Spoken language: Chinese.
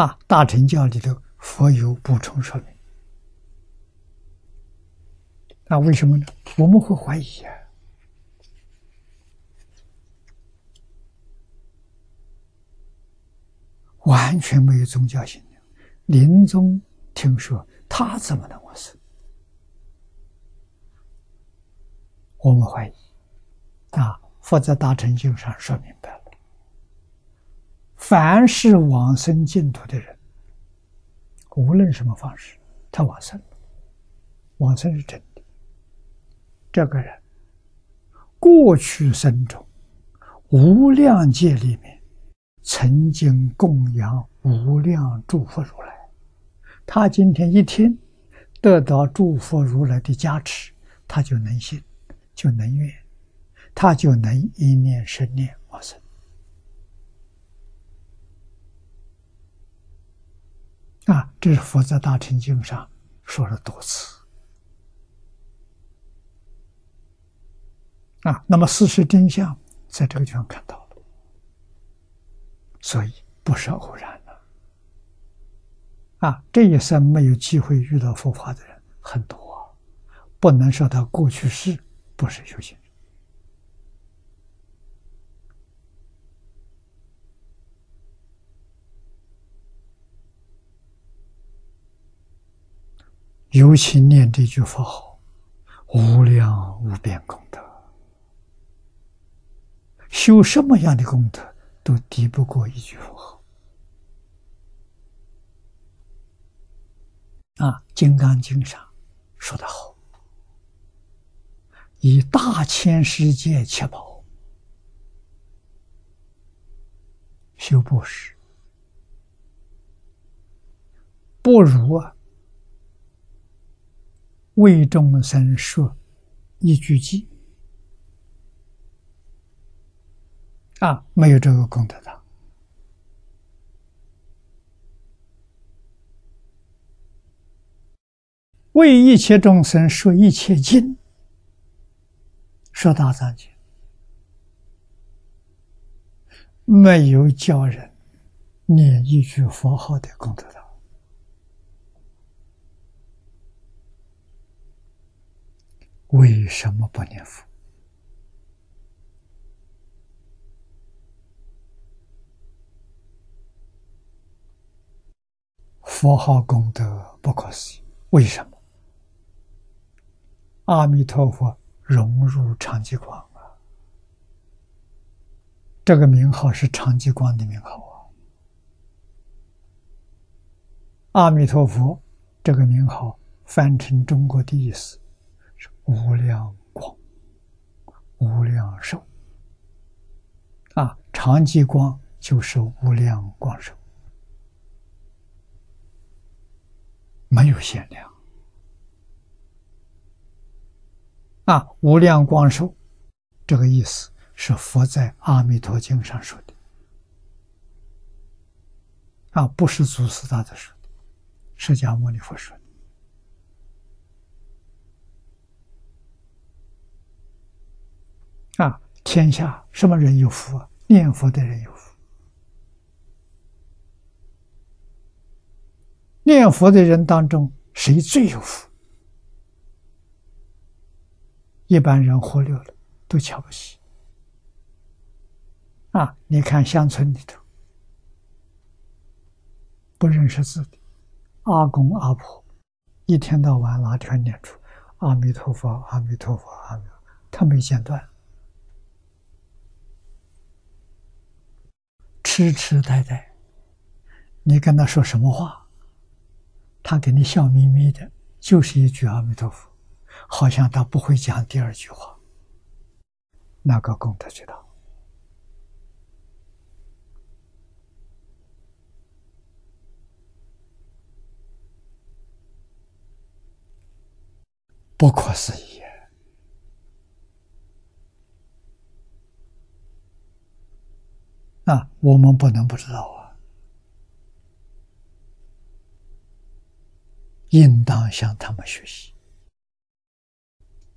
啊，大乘教里头佛有补充说明。那为什么呢？我们会怀疑啊，完全没有宗教信仰。临终听说他怎么能往生？我们怀疑啊，佛在大乘经上说明白了：凡是往生净土的人，无论什么方式，他往生了，往生是真的。这个人过去生中无量界里面曾经供养无量诸佛如来，他今天一听得到诸佛如来的加持，他就能信，就能愿，他就能一念生念往生。啊，这是佛在大乘经上说了多次。啊，那么事实真相在这个地方看到了，所以不是偶然的。啊，这一生没有机会遇到佛法的人很多，不能说他过去世不是修行人。尤其念这句佛号，无量无边功德。修什么样的功德都敌不过一句佛号啊！《金刚经》上说的好：“以大千世界七宝修布施，不如啊为众生说一句偈。”啊，没有这个功德的。为一切众生说一切经，说大藏经，没有教人念一句佛号的功德的。为什么不念佛？佛号功德不可思议，为什么？阿弥陀佛融入长吉光啊！这个名号是长吉光的名号啊！阿弥陀佛这个名号翻成中国的意思是无量光、无量寿啊！长寂光就是无量光寿。没有限量啊！无量光寿，这个意思是佛在《阿弥陀经》上说的啊，不是祖师大德说的，释迦牟尼佛说的啊！天下什么人有福啊？念佛的人有福。念佛的人当中，谁最有福？一般人忽略了，都瞧不起。啊，你看乡村里头，不认识字的阿公阿婆，一天到晚哪天念出阿弥陀佛，阿弥陀佛，阿弥陀佛，他没间断，痴痴呆呆。你跟他说什么话？他给你笑眯眯的，就是一句阿弥陀佛，好像他不会讲第二句话。那个功德最大，不可思议啊！我们不能不知道啊。应当向他们学习。